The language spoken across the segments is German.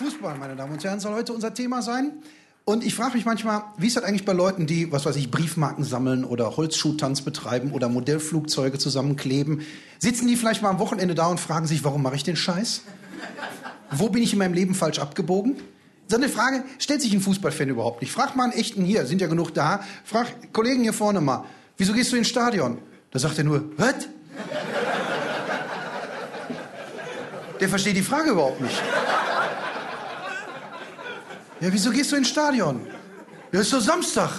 Fußball, meine Damen und Herren, soll heute unser Thema sein. Und ich frage mich manchmal, wie ist das eigentlich bei Leuten, die, was weiß ich, Briefmarken sammeln oder Holzschuhtanz betreiben oder Modellflugzeuge zusammenkleben? Sitzen die vielleicht mal am Wochenende da und fragen sich, warum mache ich den Scheiß? Wo bin ich in meinem Leben falsch abgebogen? So eine Frage stellt sich ein Fußballfan überhaupt nicht. Frag mal einen echten hier, sind ja genug da. Frag Kollegen hier vorne mal, wieso gehst du ins Stadion? Da sagt er nur, was? Der versteht die Frage überhaupt nicht. Ja, wieso gehst du ins Stadion? Ja, ist doch Samstag.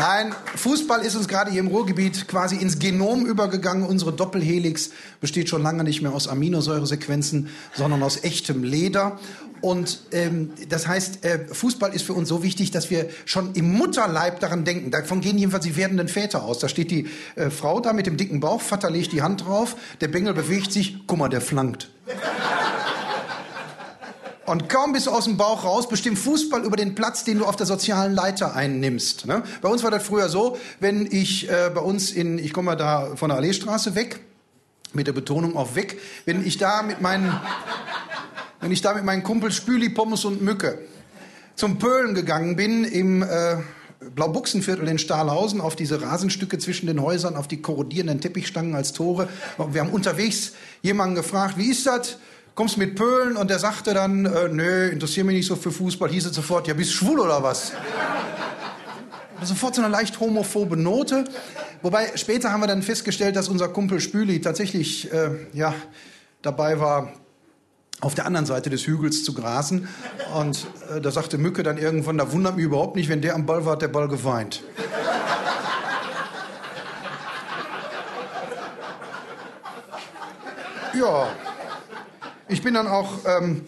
Nein, Fußball ist uns gerade hier im Ruhrgebiet quasi ins Genom übergegangen. Unsere Doppelhelix besteht schon lange nicht mehr aus Aminosäuresequenzen, sondern aus echtem Leder. Und ähm, das heißt, äh, Fußball ist für uns so wichtig, dass wir schon im Mutterleib daran denken. Davon gehen jedenfalls die werdenden Väter aus. Da steht die äh, Frau da mit dem dicken Bauch, Vater legt die Hand drauf, der Bengel bewegt sich, guck mal, der flankt. Und kaum bist du aus dem Bauch raus, bestimmt Fußball über den Platz, den du auf der sozialen Leiter einnimmst. Ne? Bei uns war das früher so, wenn ich äh, bei uns in, ich komme mal da von der Alleestraße weg, mit der Betonung auf weg, wenn ich da mit meinen, wenn ich da mit meinen Kumpel Spüli, Pommes und Mücke zum Pölen gegangen bin im äh, Blaubuchsenviertel in Stahlhausen auf diese Rasenstücke zwischen den Häusern, auf die korrodierenden Teppichstangen als Tore. Wir haben unterwegs jemanden gefragt, wie ist das? Kommst mit Pölen und der sagte dann, äh, nö, interessiere mich nicht so für Fußball, hieß es sofort, ja, bist schwul oder was? sofort so eine leicht homophobe Note. Wobei später haben wir dann festgestellt, dass unser Kumpel Spüli tatsächlich äh, ja, dabei war, auf der anderen Seite des Hügels zu grasen. Und äh, da sagte Mücke dann irgendwann, da wundert mich überhaupt nicht, wenn der am Ball war, hat der Ball geweint. Ja. Ich bin dann auch ähm,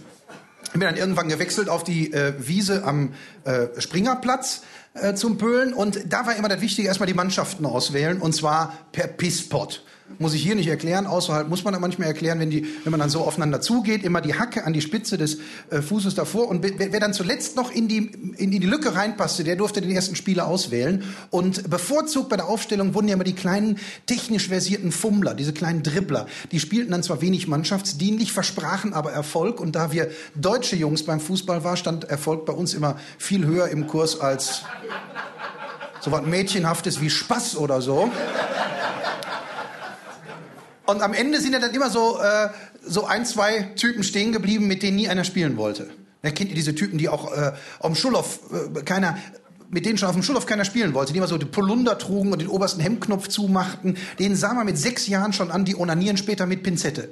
bin dann irgendwann gewechselt auf die äh, Wiese am äh, Springerplatz äh, zum Pölen und da war immer das Wichtige erstmal die Mannschaften auswählen und zwar per Pisspot. Muss ich hier nicht erklären, außerhalb muss man manchmal erklären, wenn, die, wenn man dann so aufeinander zugeht, immer die Hacke an die Spitze des äh, Fußes davor. Und wer, wer dann zuletzt noch in die, in die Lücke reinpasste, der durfte den ersten Spieler auswählen. Und bevorzugt bei der Aufstellung wurden ja immer die kleinen technisch versierten Fummler, diese kleinen Dribbler. Die spielten dann zwar wenig mannschaftsdienlich, versprachen aber Erfolg. Und da wir deutsche Jungs beim Fußball waren, stand Erfolg bei uns immer viel höher im Kurs als so was Mädchenhaftes wie Spaß oder so. Und am Ende sind ja dann immer so, äh, so ein, zwei Typen stehen geblieben, mit denen nie einer spielen wollte. Da kennt ihr diese Typen, die auch äh, auf dem Schulhof äh, keiner mit denen schon auf dem Schulhof keiner spielen wollte, die immer so die Polunder trugen und den obersten Hemdknopf zumachten, denen sah man mit sechs Jahren schon an, die onanieren später mit Pinzette.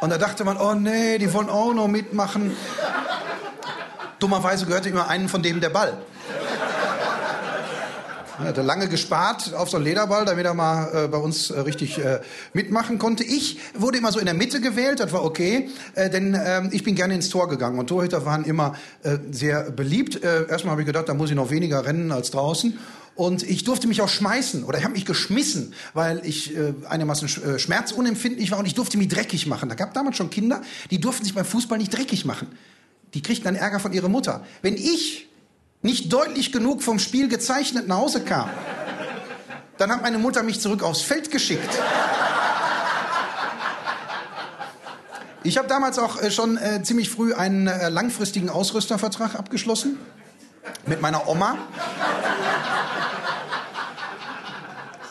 Und da dachte man, oh nee, die wollen auch noch mitmachen. Dummerweise gehörte immer einen von denen der Ball. Er hatte lange gespart auf so einen Lederball, damit er mal äh, bei uns äh, richtig äh, mitmachen konnte. Ich wurde immer so in der Mitte gewählt, das war okay, äh, denn ähm, ich bin gerne ins Tor gegangen und Torhüter waren immer äh, sehr beliebt. Äh, erstmal habe ich gedacht, da muss ich noch weniger rennen als draußen. Und ich durfte mich auch schmeißen oder ich habe mich geschmissen, weil ich äh, einigermaßen sch äh, schmerzunempfindlich war und ich durfte mich dreckig machen. Da gab damals schon Kinder, die durften sich beim Fußball nicht dreckig machen. Die kriegten dann Ärger von ihrer Mutter. Wenn ich nicht deutlich genug vom Spiel gezeichnet nach Hause kam, dann hat meine Mutter mich zurück aufs Feld geschickt. Ich habe damals auch äh, schon äh, ziemlich früh einen äh, langfristigen Ausrüstervertrag abgeschlossen mit meiner Oma.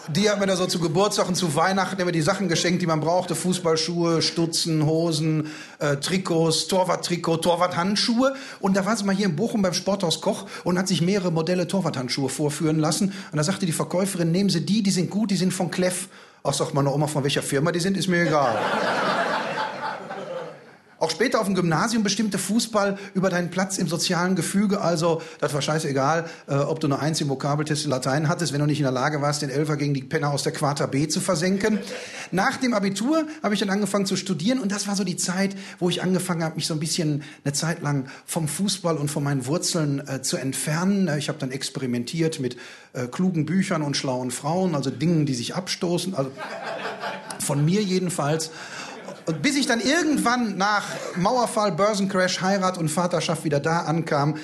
Die hat mir da so zu Geburtstag und zu Weihnachten immer die Sachen geschenkt, die man brauchte. Fußballschuhe, Stutzen, Hosen, äh, Trikots, Torwarttrikot, Torwarthandschuhe. Und da war sie mal hier in Bochum beim Sporthaus Koch und hat sich mehrere Modelle Torwarthandschuhe vorführen lassen. Und da sagte die Verkäuferin, nehmen Sie die, die sind gut, die sind von Kleff. Ach, sagt meine Oma, von welcher Firma die sind, ist mir egal. Auch später auf dem Gymnasium bestimmte Fußball über deinen Platz im sozialen Gefüge. Also, das war scheißegal, äh, ob du eine Eins im Vokabeltest in Latein hattest, wenn du nicht in der Lage warst, den Elfer gegen die Penner aus der Quarta B zu versenken. Nach dem Abitur habe ich dann angefangen zu studieren und das war so die Zeit, wo ich angefangen habe, mich so ein bisschen eine Zeit lang vom Fußball und von meinen Wurzeln äh, zu entfernen. Äh, ich habe dann experimentiert mit äh, klugen Büchern und schlauen Frauen, also Dingen, die sich abstoßen, also von mir jedenfalls. Und bis ich dann irgendwann nach Mauerfall, Börsencrash, Heirat und Vaterschaft wieder da ankam,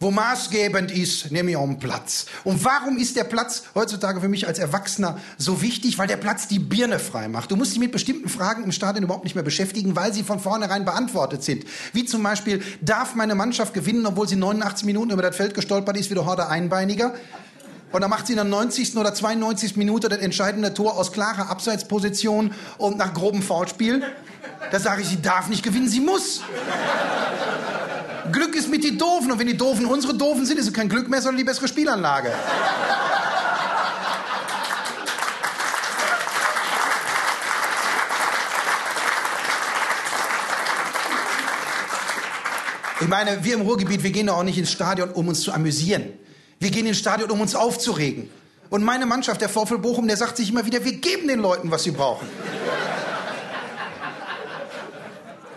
wo maßgebend ist, nehme ich auch einen Platz. Und warum ist der Platz heutzutage für mich als Erwachsener so wichtig? Weil der Platz die Birne frei macht. Du musst dich mit bestimmten Fragen im Stadion überhaupt nicht mehr beschäftigen, weil sie von vornherein beantwortet sind. Wie zum Beispiel, darf meine Mannschaft gewinnen, obwohl sie 89 Minuten über das Feld gestolpert ist wie der Horde Einbeiniger? Und dann macht sie in der 90. oder 92. Minute das entscheidende Tor aus klarer Abseitsposition und nach grobem Foulspiel. Da sage ich, sie darf nicht gewinnen, sie muss. Glück ist mit die Doofen. Und wenn die Doofen unsere Doofen sind, ist es kein Glück mehr, sondern die bessere Spielanlage. Ich meine, wir im Ruhrgebiet, wir gehen doch auch nicht ins Stadion, um uns zu amüsieren. Wir gehen ins Stadion, um uns aufzuregen. Und meine Mannschaft, der VfL Bochum, der sagt sich immer wieder, wir geben den Leuten, was sie brauchen.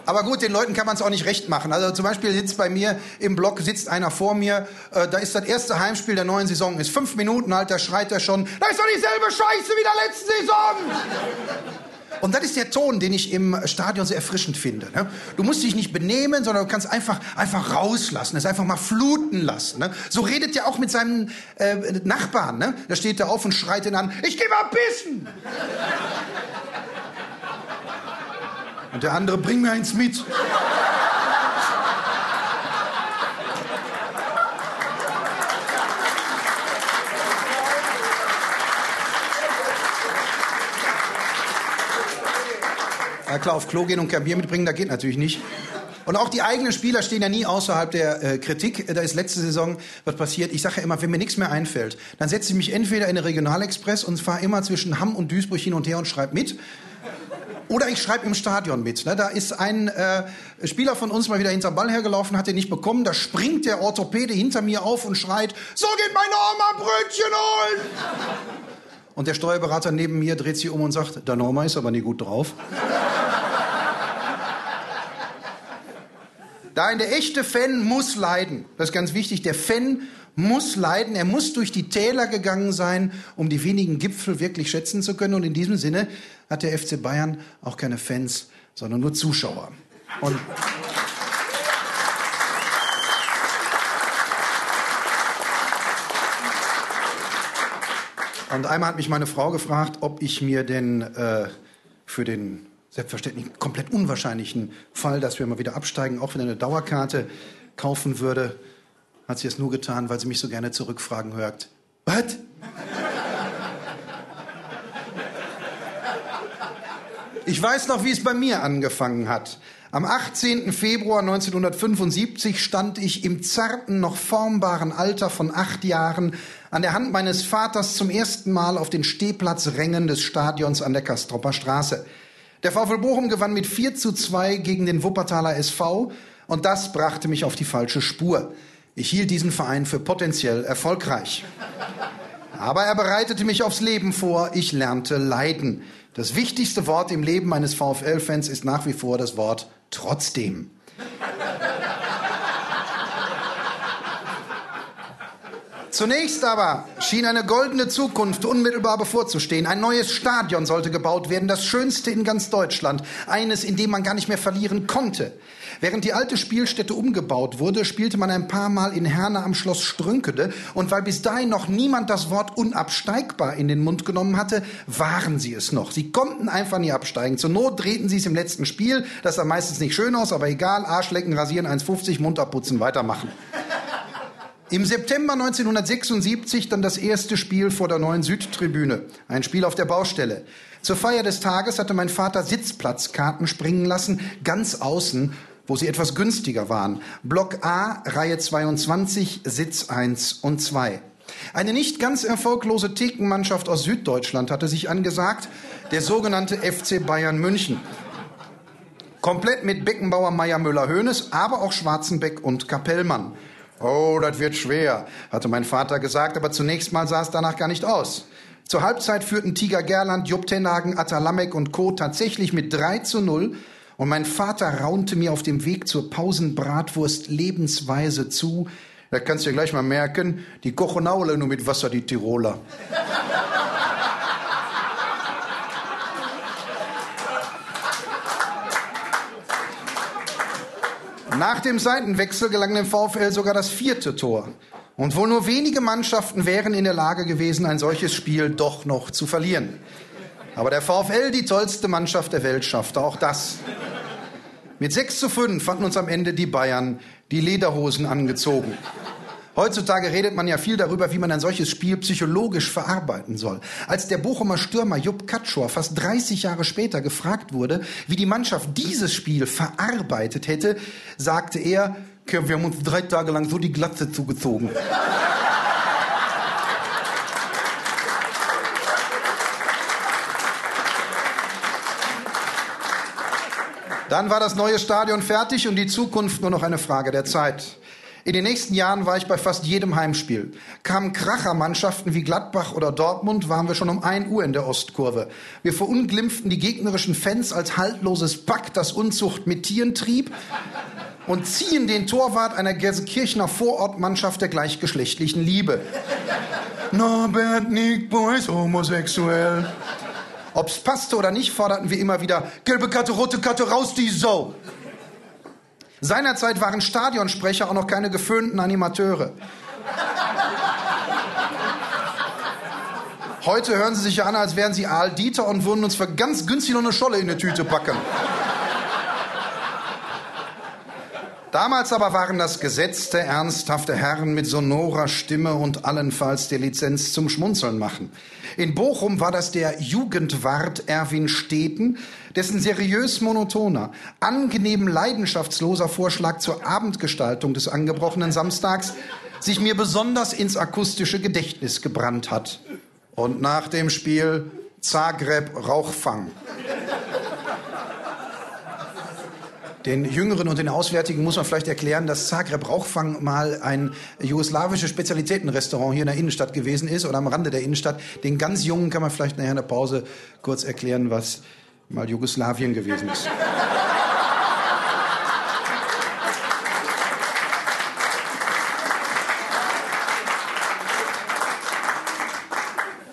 Aber gut, den Leuten kann man es auch nicht recht machen. Also zum Beispiel sitzt bei mir im Block, sitzt einer vor mir, äh, da ist das erste Heimspiel der neuen Saison, ist fünf Minuten alt, da schreit er schon, da ist doch dieselbe Scheiße wie der letzten Saison. Und das ist der Ton, den ich im Stadion sehr erfrischend finde. Ne? Du musst dich nicht benehmen, sondern du kannst einfach, einfach rauslassen, es einfach mal fluten lassen. Ne? So redet er auch mit seinem äh, Nachbarn. Ne? Da steht er auf und schreit ihn an, ich geh mal pissen. Und der andere, bring mir eins mit. Ja klar, auf Klo gehen und kein Bier mitbringen, da geht natürlich nicht. Und auch die eigenen Spieler stehen ja nie außerhalb der äh, Kritik. Da ist letzte Saison was passiert. Ich sage ja immer, wenn mir nichts mehr einfällt, dann setze ich mich entweder in den Regionalexpress und fahre immer zwischen Hamm und Duisburg hin und her und schreibe mit. Oder ich schreibe im Stadion mit. Ne? Da ist ein äh, Spieler von uns mal wieder hinterm Ball hergelaufen, hat den nicht bekommen. Da springt der Orthopäde hinter mir auf und schreit, so geht meine Oma Brötchen holen! Und der Steuerberater neben mir dreht sich um und sagt, der Norma ist aber nie gut drauf. Nein, der echte Fan muss leiden. Das ist ganz wichtig. Der Fan muss leiden. Er muss durch die Täler gegangen sein, um die wenigen Gipfel wirklich schätzen zu können. Und in diesem Sinne hat der FC Bayern auch keine Fans, sondern nur Zuschauer. Und Und einmal hat mich meine Frau gefragt, ob ich mir denn äh, für den selbstverständlich komplett unwahrscheinlichen Fall, dass wir mal wieder absteigen, auch wieder eine Dauerkarte kaufen würde, hat sie es nur getan, weil sie mich so gerne zurückfragen hört. Was? Ich weiß noch, wie es bei mir angefangen hat. Am 18. Februar 1975 stand ich im zarten, noch formbaren Alter von acht Jahren an der Hand meines Vaters zum ersten Mal auf den Stehplatzrängen des Stadions an der Kastropper Straße. Der VfL Bochum gewann mit 4 zu 2 gegen den Wuppertaler SV und das brachte mich auf die falsche Spur. Ich hielt diesen Verein für potenziell erfolgreich. Aber er bereitete mich aufs Leben vor. Ich lernte leiden. Das wichtigste Wort im Leben eines VfL-Fans ist nach wie vor das Wort trotzdem. Zunächst aber schien eine goldene Zukunft unmittelbar bevorzustehen. Ein neues Stadion sollte gebaut werden, das schönste in ganz Deutschland, eines, in dem man gar nicht mehr verlieren konnte. Während die alte Spielstätte umgebaut wurde, spielte man ein paar Mal in Herne am Schloss Strünkede und weil bis dahin noch niemand das Wort unabsteigbar in den Mund genommen hatte, waren sie es noch. Sie konnten einfach nie absteigen. Zur Not drehten sie es im letzten Spiel, das sah meistens nicht schön aus, aber egal, Arschlecken, rasieren, 1,50, Mund abputzen, weitermachen. Im September 1976 dann das erste Spiel vor der neuen Südtribüne. Ein Spiel auf der Baustelle. Zur Feier des Tages hatte mein Vater Sitzplatzkarten springen lassen, ganz außen, wo sie etwas günstiger waren. Block A, Reihe 22, Sitz 1 und 2. Eine nicht ganz erfolglose Thekenmannschaft aus Süddeutschland hatte sich angesagt, der sogenannte FC Bayern München. Komplett mit Beckenbauer, Meier, Müller, Hoeneß, aber auch Schwarzenbeck und Kapellmann. Oh, das wird schwer, hatte mein Vater gesagt, aber zunächst mal sah es danach gar nicht aus. Zur Halbzeit führten Tiger Gerland, Jupp Tenhagen, Atalamek und Co. tatsächlich mit 3 zu 0 und mein Vater raunte mir auf dem Weg zur Pausenbratwurst lebensweise zu. Da kannst du dir gleich mal merken, die kochen auch nur mit Wasser, die Tiroler. Nach dem Seitenwechsel gelang dem VfL sogar das vierte Tor. Und wohl nur wenige Mannschaften wären in der Lage gewesen, ein solches Spiel doch noch zu verlieren. Aber der VfL, die tollste Mannschaft der Welt, schaffte auch das. Mit 6 zu 5 fanden uns am Ende die Bayern die Lederhosen angezogen. Heutzutage redet man ja viel darüber, wie man ein solches Spiel psychologisch verarbeiten soll. Als der Bochumer Stürmer Jupp Katschor fast 30 Jahre später gefragt wurde, wie die Mannschaft dieses Spiel verarbeitet hätte, sagte er, wir haben uns drei Tage lang so die Glatze zugezogen. Dann war das neue Stadion fertig und die Zukunft nur noch eine Frage der Zeit. In den nächsten Jahren war ich bei fast jedem Heimspiel. Kamen Krachermannschaften wie Gladbach oder Dortmund, waren wir schon um 1 Uhr in der Ostkurve. Wir verunglimpften die gegnerischen Fans als haltloses Pack, das Unzucht mit Tieren trieb und ziehen den Torwart einer Gelsenkirchener Vorortmannschaft der gleichgeschlechtlichen Liebe. Norbert Nickbo ist homosexuell. Ob's passte oder nicht, forderten wir immer wieder, gelbe Karte, rote Karte, raus die Sau. Seinerzeit waren Stadionsprecher auch noch keine geföhnten Animateure. Heute hören sie sich an, als wären sie Aal Dieter und würden uns für ganz günstig noch eine Scholle in eine Tüte packen. Damals aber waren das gesetzte, ernsthafte Herren mit sonorer Stimme und allenfalls der Lizenz zum Schmunzeln machen. In Bochum war das der Jugendwart Erwin Steten, dessen seriös monotoner, angenehm leidenschaftsloser Vorschlag zur Abendgestaltung des angebrochenen Samstags sich mir besonders ins akustische Gedächtnis gebrannt hat. Und nach dem Spiel Zagreb Rauchfang. Den Jüngeren und den Auswärtigen muss man vielleicht erklären, dass Zagreb Rauchfang mal ein jugoslawisches Spezialitätenrestaurant hier in der Innenstadt gewesen ist oder am Rande der Innenstadt. Den ganz Jungen kann man vielleicht nachher in der Pause kurz erklären, was mal Jugoslawien gewesen ist.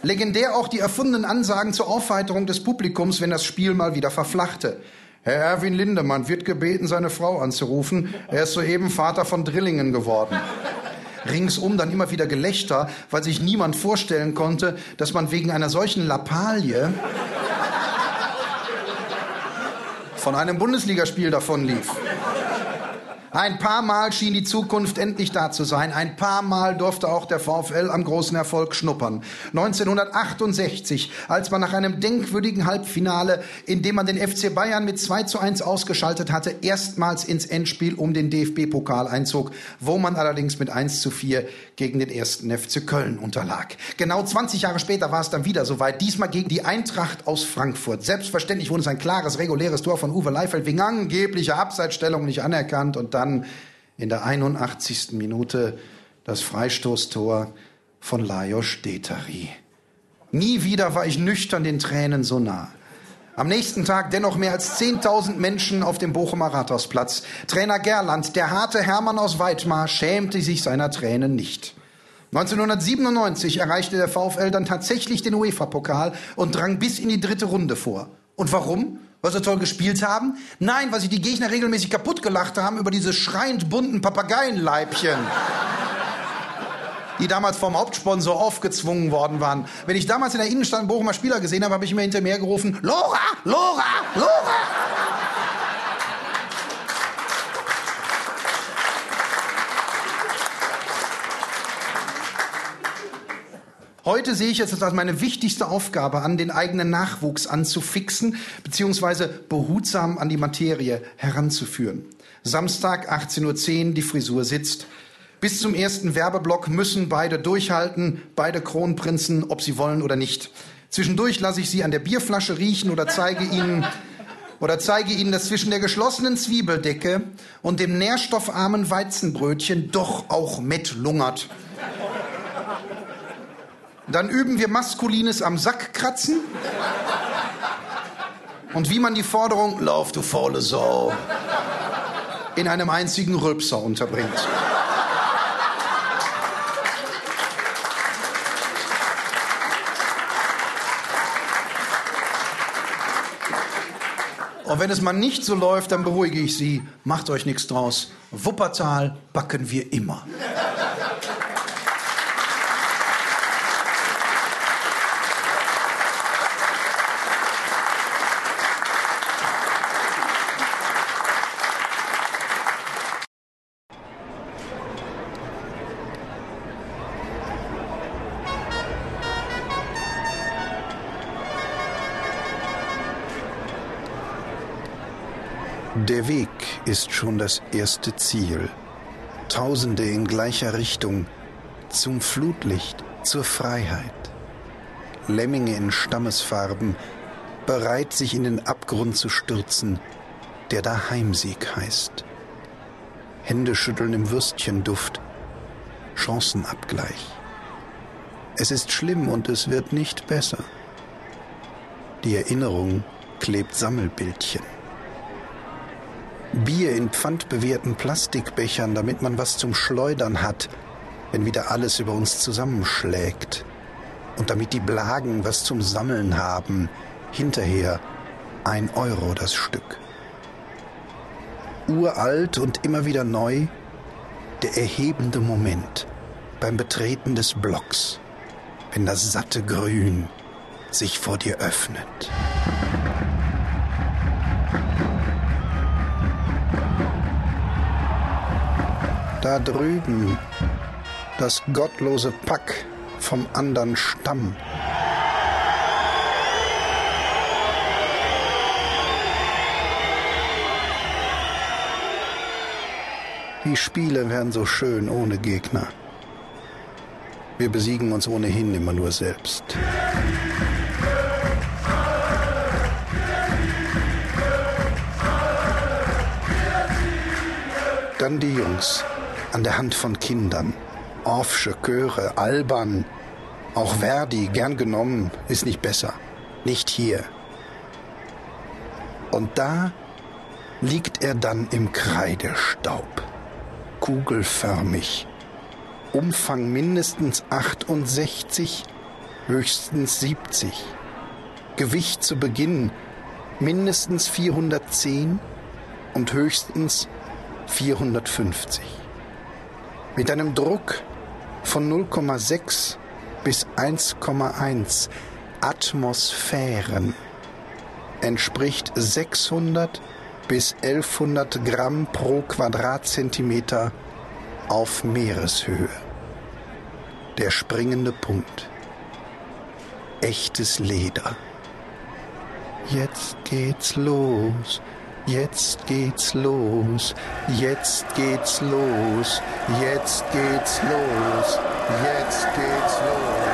Legendär auch die erfundenen Ansagen zur Aufheiterung des Publikums, wenn das Spiel mal wieder verflachte. Herr Erwin Lindemann wird gebeten, seine Frau anzurufen. Er ist soeben Vater von Drillingen geworden. Ringsum dann immer wieder Gelächter, weil sich niemand vorstellen konnte, dass man wegen einer solchen Lappalie von einem Bundesligaspiel davonlief. Ein paar Mal schien die Zukunft endlich da zu sein. Ein paar Mal durfte auch der VfL am großen Erfolg schnuppern. 1968, als man nach einem denkwürdigen Halbfinale, in dem man den FC Bayern mit 2 zu 1 ausgeschaltet hatte, erstmals ins Endspiel um den DFB-Pokal einzog, wo man allerdings mit 1 zu 4 gegen den ersten FC Köln unterlag. Genau 20 Jahre später war es dann wieder soweit, diesmal gegen die Eintracht aus Frankfurt. Selbstverständlich wurde es ein klares, reguläres Tor von Uwe Leifeld wegen angeblicher Abseitsstellung nicht anerkannt und dann dann in der 81. Minute das Freistoßtor von Lajos Detari. Nie wieder war ich nüchtern den Tränen so nah. Am nächsten Tag dennoch mehr als 10.000 Menschen auf dem Bochumer Rathausplatz. Trainer Gerland, der harte Hermann aus Weidmar, schämte sich seiner Tränen nicht. 1997 erreichte der VfL dann tatsächlich den UEFA-Pokal und drang bis in die dritte Runde vor. Und warum? Weil sie toll gespielt haben? Nein, weil sich die Gegner regelmäßig kaputt gelacht haben über diese schreiend bunten Papageienleibchen. die damals vom Hauptsponsor aufgezwungen worden waren. Wenn ich damals in der Innenstadt Bochumer Spieler gesehen habe, habe ich mir hinter mir gerufen, Lora, Lora, Lora. Heute sehe ich es als meine wichtigste Aufgabe an, den eigenen Nachwuchs anzufixen, beziehungsweise behutsam an die Materie heranzuführen. Samstag 18.10 Uhr, die Frisur sitzt. Bis zum ersten Werbeblock müssen beide durchhalten, beide Kronprinzen, ob sie wollen oder nicht. Zwischendurch lasse ich sie an der Bierflasche riechen oder zeige ihnen, oder zeige ihnen, dass zwischen der geschlossenen Zwiebeldecke und dem nährstoffarmen Weizenbrötchen doch auch Met lungert. Dann üben wir Maskulines am Sack kratzen. Und wie man die Forderung, lauf du faule Sau, in einem einzigen Rülpser unterbringt. Und wenn es mal nicht so läuft, dann beruhige ich Sie. Macht euch nichts draus. Wuppertal backen wir immer. Der Weg ist schon das erste Ziel. Tausende in gleicher Richtung zum Flutlicht, zur Freiheit. Lemminge in Stammesfarben, bereit sich in den Abgrund zu stürzen, der da Heimsieg heißt. Händeschütteln im Würstchenduft, Chancenabgleich. Es ist schlimm und es wird nicht besser. Die Erinnerung klebt Sammelbildchen. Bier in pfandbewehrten Plastikbechern, damit man was zum Schleudern hat, wenn wieder alles über uns zusammenschlägt. Und damit die Blagen was zum Sammeln haben, hinterher ein Euro das Stück. Uralt und immer wieder neu, der erhebende Moment beim Betreten des Blocks, wenn das satte Grün sich vor dir öffnet. Da drüben das gottlose Pack vom andern Stamm. Die Spiele wären so schön ohne Gegner. Wir besiegen uns ohnehin immer nur selbst. Dann die Jungs an der Hand von Kindern. Orffsche Chöre, albern. Auch Verdi, gern genommen, ist nicht besser. Nicht hier. Und da liegt er dann im Kreidestaub. Kugelförmig. Umfang mindestens 68, höchstens 70. Gewicht zu Beginn mindestens 410 und höchstens 450 mit einem Druck von 0,6 bis 1,1 Atmosphären entspricht 600 bis 1100 Gramm pro Quadratzentimeter auf Meereshöhe. Der springende Punkt. Echtes Leder. Jetzt geht's los. Jetzt geht's los, jetzt geht's los, jetzt geht's los, jetzt geht's los.